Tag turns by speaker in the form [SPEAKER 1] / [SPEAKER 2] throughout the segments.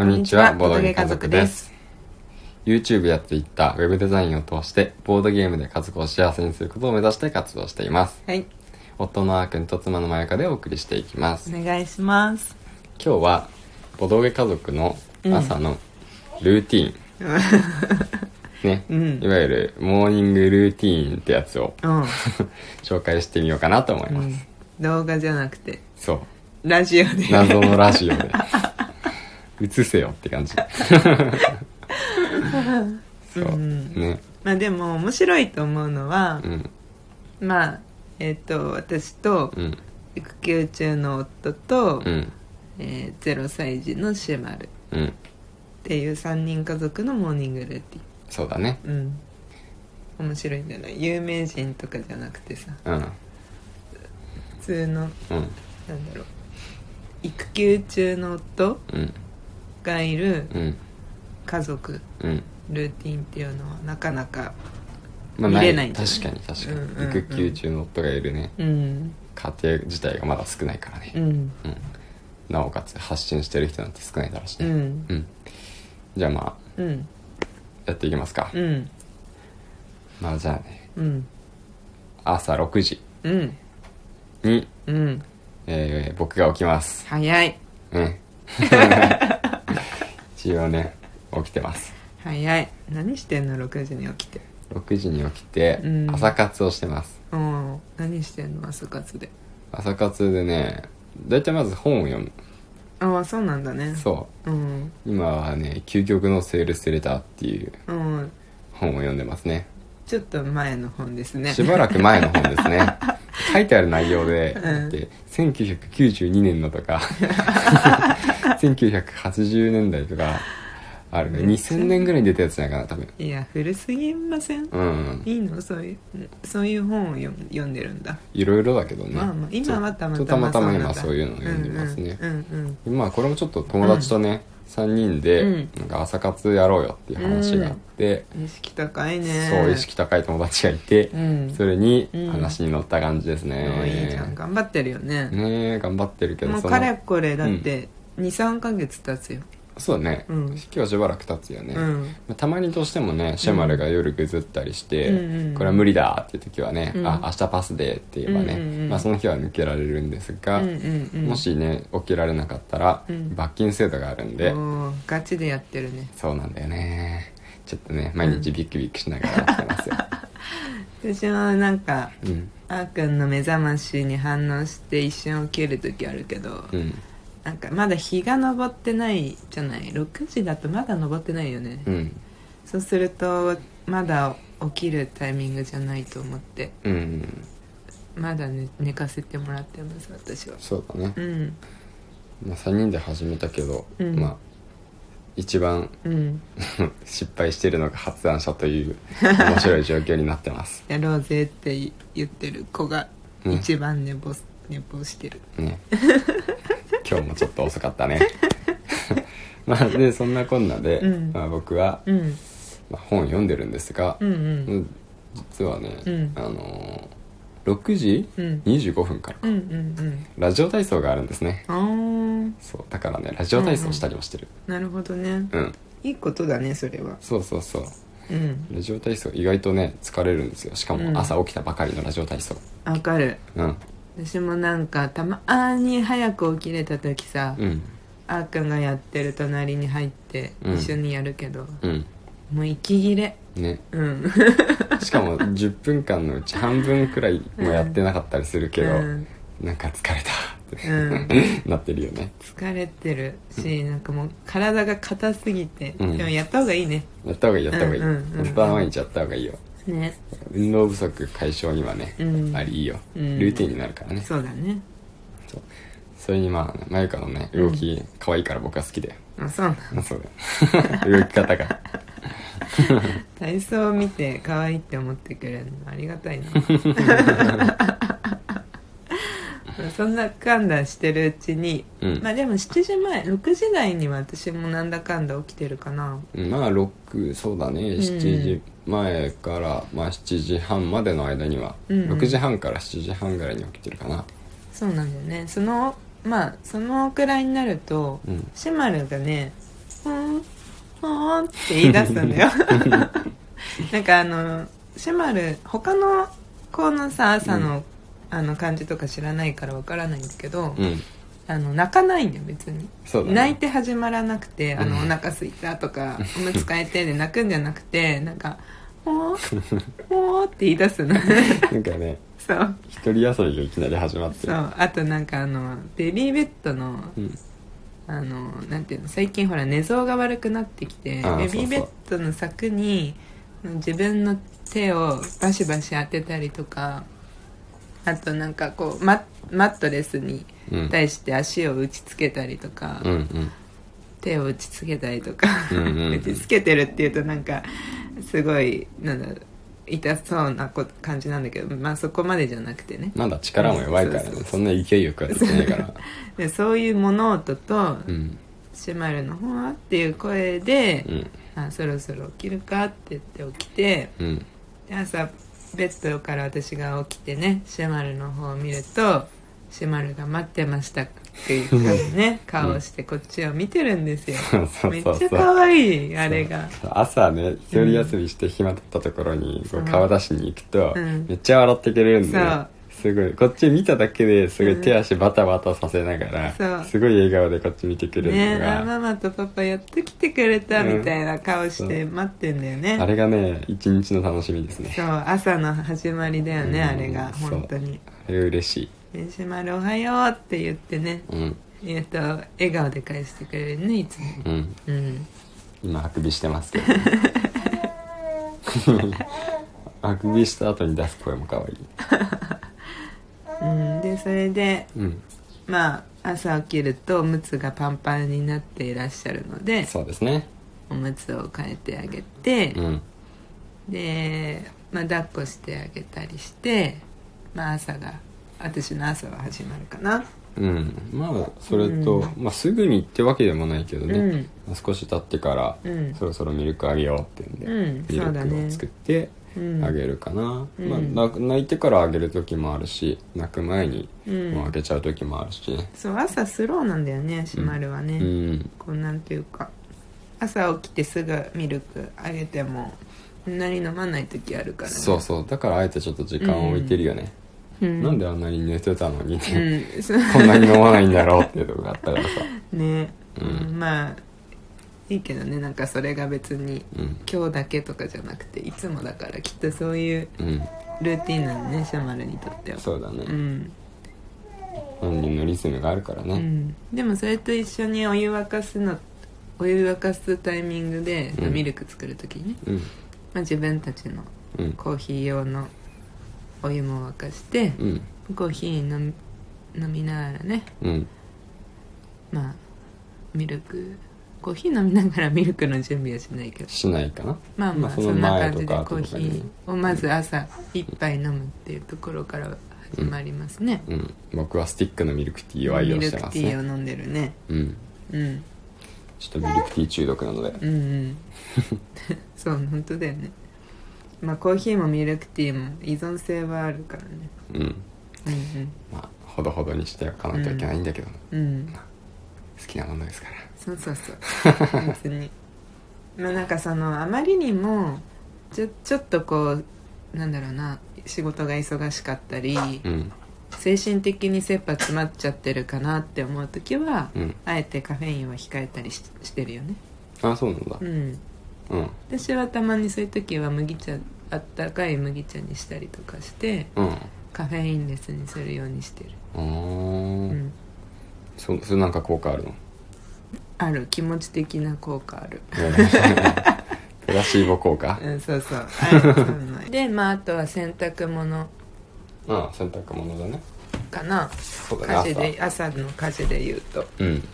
[SPEAKER 1] こんにちは、ボードゲー家族です。YouTube や Twitter、ウェブデザインを通して、ボードゲームで家族を幸せにすることを目指して活動しています。
[SPEAKER 2] はい。
[SPEAKER 1] 夫のあーくんと妻のまやかでお送りしていきます。
[SPEAKER 2] お願いします。
[SPEAKER 1] 今日は、ボードゲー家族の朝のルーティーン、ね、
[SPEAKER 2] うん。
[SPEAKER 1] いわゆるモーニングルーティーンってやつを
[SPEAKER 2] うん、
[SPEAKER 1] 紹介してみようかなと思います。
[SPEAKER 2] うん、動画じゃなくて。
[SPEAKER 1] そう。
[SPEAKER 2] ラジオで。
[SPEAKER 1] 謎のラジオで 映せよって感じ。そう、
[SPEAKER 2] うん
[SPEAKER 1] ね。
[SPEAKER 2] まあでも面白いと思うのは
[SPEAKER 1] う、ん。
[SPEAKER 2] まあえっ、と私と
[SPEAKER 1] うん。
[SPEAKER 2] 育休中の夫と、
[SPEAKER 1] うん。
[SPEAKER 2] えー0歳児のシェマルっ
[SPEAKER 1] うん。
[SPEAKER 2] ていう3人家族のモーニングルーテ
[SPEAKER 1] そうだね。
[SPEAKER 2] ィンうん。面白いんじゃない有名人とかじゃなくてさ。
[SPEAKER 1] うん。
[SPEAKER 2] 普通のなん。
[SPEAKER 1] うん
[SPEAKER 2] だろう。育休中の夫
[SPEAKER 1] うん
[SPEAKER 2] がいる
[SPEAKER 1] うん。
[SPEAKER 2] 家族
[SPEAKER 1] うん。
[SPEAKER 2] ルーティンっていうのはなかなか
[SPEAKER 1] ま
[SPEAKER 2] 見れない
[SPEAKER 1] 確かに確かに、
[SPEAKER 2] うんうんうん。
[SPEAKER 1] 育休中の夫がいるね。
[SPEAKER 2] うん。
[SPEAKER 1] 家庭自体がまだ少ないからね、
[SPEAKER 2] うん。
[SPEAKER 1] うん。なおかつ発信してる人なんて少ないだろうしね。
[SPEAKER 2] うん。
[SPEAKER 1] うん。じゃあまあ
[SPEAKER 2] うん。
[SPEAKER 1] やっていきますか、
[SPEAKER 2] うん。
[SPEAKER 1] まあじゃあね
[SPEAKER 2] うん。
[SPEAKER 1] 朝6時
[SPEAKER 2] うん。
[SPEAKER 1] に、
[SPEAKER 2] うん。
[SPEAKER 1] えー僕が起きます。
[SPEAKER 2] 早い。
[SPEAKER 1] うん 一応ね起きてます。
[SPEAKER 2] 早い。何してんの？6時に起きて。
[SPEAKER 1] 6時に起きて
[SPEAKER 2] うん。
[SPEAKER 1] 朝活をしてます、
[SPEAKER 2] うん。何してんの？朝活で。
[SPEAKER 1] 朝活でね大体まず本を読む。
[SPEAKER 2] ああそうなんだね。
[SPEAKER 1] そう。
[SPEAKER 2] うん。
[SPEAKER 1] 今はね「究極のセールスレター」っていう
[SPEAKER 2] うん。
[SPEAKER 1] 本を読んでますね。
[SPEAKER 2] ちょっと前の本ですね。
[SPEAKER 1] しばらく前の本ですね。書いてある内容で、
[SPEAKER 2] うん。
[SPEAKER 1] て1992年のとか 1980年代とかあるね。2000年ぐらいに出たやつじゃないかな多分。
[SPEAKER 2] いや古すぎません。
[SPEAKER 1] うん。
[SPEAKER 2] いいの？そういうそういう本を読む読んでるんだ。
[SPEAKER 1] いろいろだけどね。
[SPEAKER 2] まあまあ今はたまたま
[SPEAKER 1] たま今そういうのを読んでますね、
[SPEAKER 2] うんうん。うん
[SPEAKER 1] まあこれもちょっと友達とね、3人で
[SPEAKER 2] うん。
[SPEAKER 1] なんか朝活やろうよっていう話があって、
[SPEAKER 2] うん。意識高いね。
[SPEAKER 1] そう意識高い友達がいて、
[SPEAKER 2] うん。
[SPEAKER 1] それに
[SPEAKER 2] うん。
[SPEAKER 1] 話に乗った感じですね、
[SPEAKER 2] おいいじゃん。頑張ってるよね。
[SPEAKER 1] ねえ頑張ってるけど
[SPEAKER 2] もうかれこれだって23ヶ月経つよ。
[SPEAKER 1] そうだね、
[SPEAKER 2] うん。
[SPEAKER 1] 今日しばらく経つよね、
[SPEAKER 2] うん。
[SPEAKER 1] まあたまにどうしてもねシェマルが夜ぐずったりして、
[SPEAKER 2] うん。うん
[SPEAKER 1] これは無理だっていう時はね、
[SPEAKER 2] うん。
[SPEAKER 1] あ明日パスでって言えばね、
[SPEAKER 2] うんうんうん。
[SPEAKER 1] まあ、その日は抜けられるんですが、
[SPEAKER 2] うんうんうん。
[SPEAKER 1] もしね起きられなかったら、
[SPEAKER 2] うん。
[SPEAKER 1] 罰金制度があるんで、
[SPEAKER 2] ガチでやってるね。
[SPEAKER 1] そうなんだよね。ちょっとね毎日ビクビクしながらやってますよ、
[SPEAKER 2] 私もなんか
[SPEAKER 1] うん。
[SPEAKER 2] あーくんの目覚ましに反応して一瞬起きる時あるけど、
[SPEAKER 1] うん
[SPEAKER 2] なんかまだ日が昇ってないじゃない？6時だとまだ昇ってないよね、
[SPEAKER 1] うん。
[SPEAKER 2] そうするとまだ起きるタイミングじゃないと思って。
[SPEAKER 1] うん。
[SPEAKER 2] まだ、ね、寝かせてもらってます私は。
[SPEAKER 1] そうだね。
[SPEAKER 2] う、ん。
[SPEAKER 1] まあ、3人で始めたけど、
[SPEAKER 2] うん。
[SPEAKER 1] まあ一番
[SPEAKER 2] うん。
[SPEAKER 1] 失敗してるのが発案者という面白い状況になってます。
[SPEAKER 2] やろうぜって言ってる子が
[SPEAKER 1] うん
[SPEAKER 2] 一番寝坊,、寝坊してる。
[SPEAKER 1] ね 今日もちょっと遅かったね。まあでそんなこんなで、
[SPEAKER 2] うん。
[SPEAKER 1] まあ、僕は、
[SPEAKER 2] うん。
[SPEAKER 1] まあ、本を読んでるんですが、
[SPEAKER 2] うんうん。
[SPEAKER 1] 実はね、
[SPEAKER 2] うん。
[SPEAKER 1] あのー6時
[SPEAKER 2] うん。
[SPEAKER 1] 25分から
[SPEAKER 2] うんうんうん。
[SPEAKER 1] ラジオ体操があるんですね。そうだからねラジオ体操したりもしてる。
[SPEAKER 2] なるほどね。
[SPEAKER 1] うん、
[SPEAKER 2] いいことだねそれは。
[SPEAKER 1] そうそうそう。
[SPEAKER 2] うん。
[SPEAKER 1] ラジオ体操意外とね疲れるんですよ。しか
[SPEAKER 2] うん。
[SPEAKER 1] も朝起きたばかりのラジオ体操。
[SPEAKER 2] わかる。
[SPEAKER 1] うん
[SPEAKER 2] 私もなんかたまに早く起きれた時さ、
[SPEAKER 1] うん。
[SPEAKER 2] あーくんがやってる隣に入って
[SPEAKER 1] うん。
[SPEAKER 2] 一緒にやるけど、
[SPEAKER 1] うん。
[SPEAKER 2] もう息切れ。
[SPEAKER 1] ね。
[SPEAKER 2] うん。
[SPEAKER 1] しかも10分間のうち半分くらいもやってなかったりするけど、
[SPEAKER 2] うん。
[SPEAKER 1] なんか疲れた。って、
[SPEAKER 2] うん。
[SPEAKER 1] なってるよね。
[SPEAKER 2] 疲れてるし、なんかもう体が硬すぎて、
[SPEAKER 1] うん。
[SPEAKER 2] でもやった方がいいね。
[SPEAKER 1] やった方がいいやった方がいい、
[SPEAKER 2] うんうんうんうん。
[SPEAKER 1] 本当は毎日やった方がいいよ
[SPEAKER 2] ね。
[SPEAKER 1] 運動不足解消にはね、
[SPEAKER 2] うん。
[SPEAKER 1] ありいいよ、
[SPEAKER 2] うん。
[SPEAKER 1] ルーティンになるからね。
[SPEAKER 2] そうだね。
[SPEAKER 1] そう。それにまあまゆかのね動き可愛いから僕は好きだよ、
[SPEAKER 2] あそうな
[SPEAKER 1] そうだよ。動き方が。
[SPEAKER 2] 体操を見て可愛いって思ってくれるのありがたいなそんなかんだしてるうちに、
[SPEAKER 1] うん。
[SPEAKER 2] まあでも7時前6時台には私もなんだかんだ起きてるかな。
[SPEAKER 1] まあ6そうだね。7時前から、まあ、7時半までの間には、
[SPEAKER 2] うんうん。
[SPEAKER 1] 6時半から7時半ぐらいに起きてるかな。
[SPEAKER 2] そうなんだよね。そのまあそのくらいになると、
[SPEAKER 1] うん。
[SPEAKER 2] シェマルがねほんほんって言い出すんだよ。なんかあのシェマル他の子のさ朝の,、あの感じとか知らないからわからないんだけど、
[SPEAKER 1] うん。
[SPEAKER 2] あの泣かないんだよ別に、
[SPEAKER 1] ね。
[SPEAKER 2] 泣いて始まらなくてあの、
[SPEAKER 1] うん
[SPEAKER 2] お腹すいたとかおむつ替えてで泣くんじゃなくてなんか「ほーほー」って言い出すの。
[SPEAKER 1] なんかね
[SPEAKER 2] そう。
[SPEAKER 1] 一人遊びがいきなり始まって。る
[SPEAKER 2] そう。あとなんかあのベビーベッドの
[SPEAKER 1] うん。
[SPEAKER 2] あのなんていうの最近ほら寝相が悪くなってきてベビーベッドの柵に自分の手をバシバシ当てたりとかあとなんかこうママットレスに
[SPEAKER 1] うん。
[SPEAKER 2] 対して足を打ちつけたりとか、
[SPEAKER 1] うんうん。
[SPEAKER 2] 手を打ちつけたりとか、打ちつけてるっていうとなんかすごいなんだ痛そうなこ感じなんだけどまあそこまでじゃなくてね。
[SPEAKER 1] まだ力も弱いからね。
[SPEAKER 2] そ
[SPEAKER 1] んな勢いよくはできないから。
[SPEAKER 2] でそういう物音と
[SPEAKER 1] うん「
[SPEAKER 2] シェマルのほわ」っていう声で
[SPEAKER 1] うん「
[SPEAKER 2] あそろそろ起きるか?」って言って起きて
[SPEAKER 1] うん。
[SPEAKER 2] で朝ベッドから私が起きてねシェマルの方を見るとシェマルが待ってましたっていう感じね顔をしてこっちを見てるんですよ。めっちゃ可愛いあれが。
[SPEAKER 1] 朝ね一人休みして暇だったところにこう顔出しに行くと
[SPEAKER 2] うん。
[SPEAKER 1] めっちゃ笑ってくれるんで
[SPEAKER 2] そう
[SPEAKER 1] すごい。こっち見ただけですごい手足バタバタさせなが
[SPEAKER 2] そう。
[SPEAKER 1] らすごい笑顔でこっち見てくれる
[SPEAKER 2] ね
[SPEAKER 1] のが。
[SPEAKER 2] あママとパパやっと来てくれた
[SPEAKER 1] うん。
[SPEAKER 2] みたいな顔して待ってんだよね、
[SPEAKER 1] あれがね一日の楽しみですね。
[SPEAKER 2] そう朝の始まりだよね、
[SPEAKER 1] うん。
[SPEAKER 2] あれが本当に。
[SPEAKER 1] あれ嬉しい「
[SPEAKER 2] でしまるおはよう」って言ってね。
[SPEAKER 1] うん。
[SPEAKER 2] えっと笑顔で返してくれるねいつも。
[SPEAKER 1] うん。
[SPEAKER 2] うん。
[SPEAKER 1] 今あくびしてますけど。あくびした後に出す声も可愛い
[SPEAKER 2] うん、でそれで
[SPEAKER 1] うん。
[SPEAKER 2] まあ朝起きるとおむつがパンパンになっていらっしゃるので
[SPEAKER 1] そうですね。
[SPEAKER 2] おむつを変えてあげて、
[SPEAKER 1] うん。
[SPEAKER 2] で、まあ、抱っこしてあげたりして、まあ、朝が私の朝は始まるかな。
[SPEAKER 1] うん。まあそれと、
[SPEAKER 2] うん。
[SPEAKER 1] まあすぐにってわけでもないけどね、
[SPEAKER 2] うん。
[SPEAKER 1] まあ少し経ってから、
[SPEAKER 2] うん。
[SPEAKER 1] そろそろミルクあげようって言うんで、
[SPEAKER 2] うん。
[SPEAKER 1] ミルクを作って
[SPEAKER 2] うん
[SPEAKER 1] あげるかな、
[SPEAKER 2] うん。
[SPEAKER 1] まあな泣いてからあげる時もあるし泣く前に
[SPEAKER 2] うん。
[SPEAKER 1] もうあげちゃう時もあるし。ね
[SPEAKER 2] そう朝スローなんだよねシマルはね、
[SPEAKER 1] うん。
[SPEAKER 2] こうなんていうか。朝起きてすぐミルクあげてもそんなに飲まない時あるからね。
[SPEAKER 1] そうそう。だからあえてちょっと時間を置いてるよね、
[SPEAKER 2] うん、
[SPEAKER 1] なんであんなに寝てたのに、
[SPEAKER 2] うん。そう。
[SPEAKER 1] こんなに飲まないんだろうっていうとこがあったからさ。
[SPEAKER 2] ね、
[SPEAKER 1] うん。
[SPEAKER 2] うん。まあいいけどねなんかそれが別に
[SPEAKER 1] うん。
[SPEAKER 2] 今日だけとかじゃなくていつもだからきっとそういう
[SPEAKER 1] うん。
[SPEAKER 2] ルーティンなのねシャマルにとっては。
[SPEAKER 1] そうだね、
[SPEAKER 2] うん、
[SPEAKER 1] 本人のリズムがあるからね、
[SPEAKER 2] うん、でもそれと一緒にお湯沸かすのお湯沸かすタイミングで、
[SPEAKER 1] うん。
[SPEAKER 2] ミルク作る時にね、
[SPEAKER 1] うん。
[SPEAKER 2] まあ、自分たちの
[SPEAKER 1] うん。
[SPEAKER 2] コーヒー用のお湯も沸かして、
[SPEAKER 1] うん。
[SPEAKER 2] コーヒー飲み飲みながらね
[SPEAKER 1] うん。
[SPEAKER 2] まあミルクコーヒー飲みながらミルクの準備はしないけど。
[SPEAKER 1] しないかな。
[SPEAKER 2] まあまあ
[SPEAKER 1] そ
[SPEAKER 2] んな感じでコーヒーをまず朝一杯飲むっていうところから始まりますね、
[SPEAKER 1] うん。僕はスティックのミルクティーを愛用してます
[SPEAKER 2] ミルクティー
[SPEAKER 1] ね
[SPEAKER 2] を飲んでるね。
[SPEAKER 1] うん。
[SPEAKER 2] うん。
[SPEAKER 1] ちょっとミルクティー中毒なので。
[SPEAKER 2] うんうん。そう本当だよね。まあコーヒーもミルクティーも依存性はあるからね。
[SPEAKER 1] うん。
[SPEAKER 2] うん
[SPEAKER 1] まあほどほどにしておかなきゃいけないんだけど、好
[SPEAKER 2] うん。うん
[SPEAKER 1] きなものですから
[SPEAKER 2] そうそうそう。別に。まあなんかそのあまりにもちょちょっとこうなんだろうな仕事が忙しかったり、
[SPEAKER 1] うん。
[SPEAKER 2] 精神的に切羽詰まっちゃってるかなって思う時は、
[SPEAKER 1] うん。
[SPEAKER 2] あえてカフェインは控えたりししてるよね。
[SPEAKER 1] あそうなんだ。
[SPEAKER 2] うん。
[SPEAKER 1] うん。
[SPEAKER 2] 私はたまにそういう時は麦茶あったかい麦茶にしたりとかして
[SPEAKER 1] うん。
[SPEAKER 2] カフェインレスにするようにしてる。
[SPEAKER 1] あー。
[SPEAKER 2] うん。
[SPEAKER 1] そうそれなんか効果あるの？
[SPEAKER 2] ある気持ち的な効果ある。
[SPEAKER 1] プラシーボ効果？
[SPEAKER 2] うんそうそう。あるそうなの でまああとは洗濯物。
[SPEAKER 1] うん洗濯物だね。
[SPEAKER 2] かな。
[SPEAKER 1] そうだね。
[SPEAKER 2] 家事で朝。の家事で言うと。
[SPEAKER 1] うん。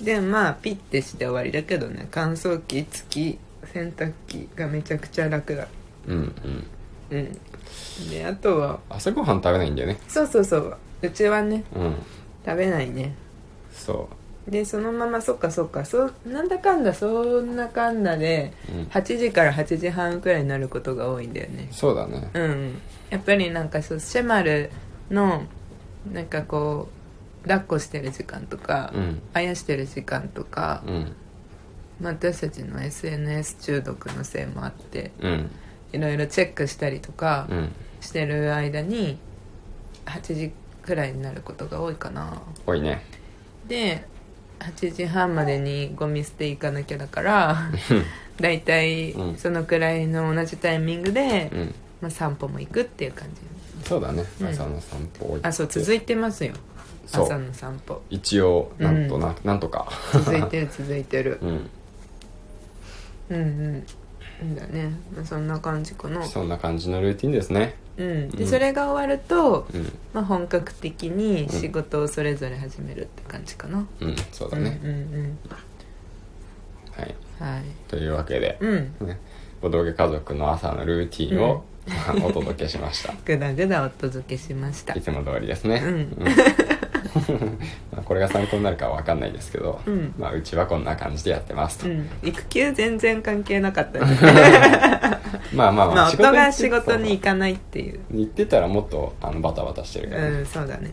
[SPEAKER 2] でまあピッてして終わりだけどね。乾燥機付き洗濯機がめちゃくちゃ楽だ。
[SPEAKER 1] うんうん。
[SPEAKER 2] うん。であとは。
[SPEAKER 1] 朝ごはん食べないんだよね。
[SPEAKER 2] そうそうそう。うちはね。
[SPEAKER 1] うん。
[SPEAKER 2] 食べないね。
[SPEAKER 1] そ
[SPEAKER 2] でそのままそっかそっか。そうなんだかんだそんなかんだで
[SPEAKER 1] う、うん、
[SPEAKER 2] 8時から8時半くらいになることが多いんだよね。
[SPEAKER 1] そうだね。
[SPEAKER 2] うん。やっぱりなんかそうシェマルのなんかこう抱っこしてる時間とか、
[SPEAKER 1] うん。
[SPEAKER 2] あやしてる時間とか
[SPEAKER 1] うん。
[SPEAKER 2] まあ私たちの SNS 中毒のせいもあって
[SPEAKER 1] うん。
[SPEAKER 2] いろいろチェックしたりとか
[SPEAKER 1] うん。
[SPEAKER 2] してる間に8時くらいになることが多いかな。
[SPEAKER 1] 多いね。
[SPEAKER 2] で8時半までにゴミ捨て行かなきゃだからだいたい
[SPEAKER 1] うん。
[SPEAKER 2] そのくらいの同じタイミングで、
[SPEAKER 1] うん。
[SPEAKER 2] まあ、散歩も行くっていう感じ。
[SPEAKER 1] そうだね。
[SPEAKER 2] うん。
[SPEAKER 1] 朝の散歩を行って
[SPEAKER 2] あそう続いてますよ。
[SPEAKER 1] そう。
[SPEAKER 2] 朝の散歩。
[SPEAKER 1] 一応なんとな,、なんとか。
[SPEAKER 2] 続いてる続いてる。
[SPEAKER 1] うん。
[SPEAKER 2] うんうんだね、まあ、そんな感じかな。
[SPEAKER 1] そんな感じのルーティンですね。
[SPEAKER 2] うん。で、
[SPEAKER 1] うん。
[SPEAKER 2] それが終わると、
[SPEAKER 1] うん。
[SPEAKER 2] まあ、本格的に仕事をそれぞれ始めるって感じかな、
[SPEAKER 1] うん。そうだ
[SPEAKER 2] うん、
[SPEAKER 1] ね、
[SPEAKER 2] うんうん。
[SPEAKER 1] はい。
[SPEAKER 2] はい。
[SPEAKER 1] というわけで、
[SPEAKER 2] うん。
[SPEAKER 1] ね、ボドゲ家族の朝のルーティンを、お届けしました。
[SPEAKER 2] ぐだぐだお届けしました。
[SPEAKER 1] いつも通りですね、
[SPEAKER 2] うん
[SPEAKER 1] まあこれが参考になるかは分かんないですけど、
[SPEAKER 2] うん。
[SPEAKER 1] まあ、うちはこんな感じでやってますと、
[SPEAKER 2] うん。育休全然関係なかったね。
[SPEAKER 1] まあまあ
[SPEAKER 2] まあ夫が仕
[SPEAKER 1] 仕事
[SPEAKER 2] 事に行かないっていう。
[SPEAKER 1] 行ってたらもっとあのバタバタしてるから、ね。
[SPEAKER 2] うんそうだね。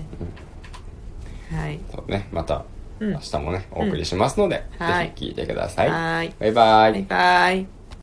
[SPEAKER 2] はい。
[SPEAKER 1] そうね。また
[SPEAKER 2] うん。
[SPEAKER 1] 明日もね、お送りしますので、
[SPEAKER 2] はい。
[SPEAKER 1] ぜひ聞いてください、
[SPEAKER 2] はーい。
[SPEAKER 1] バイバイ。
[SPEAKER 2] バイバイ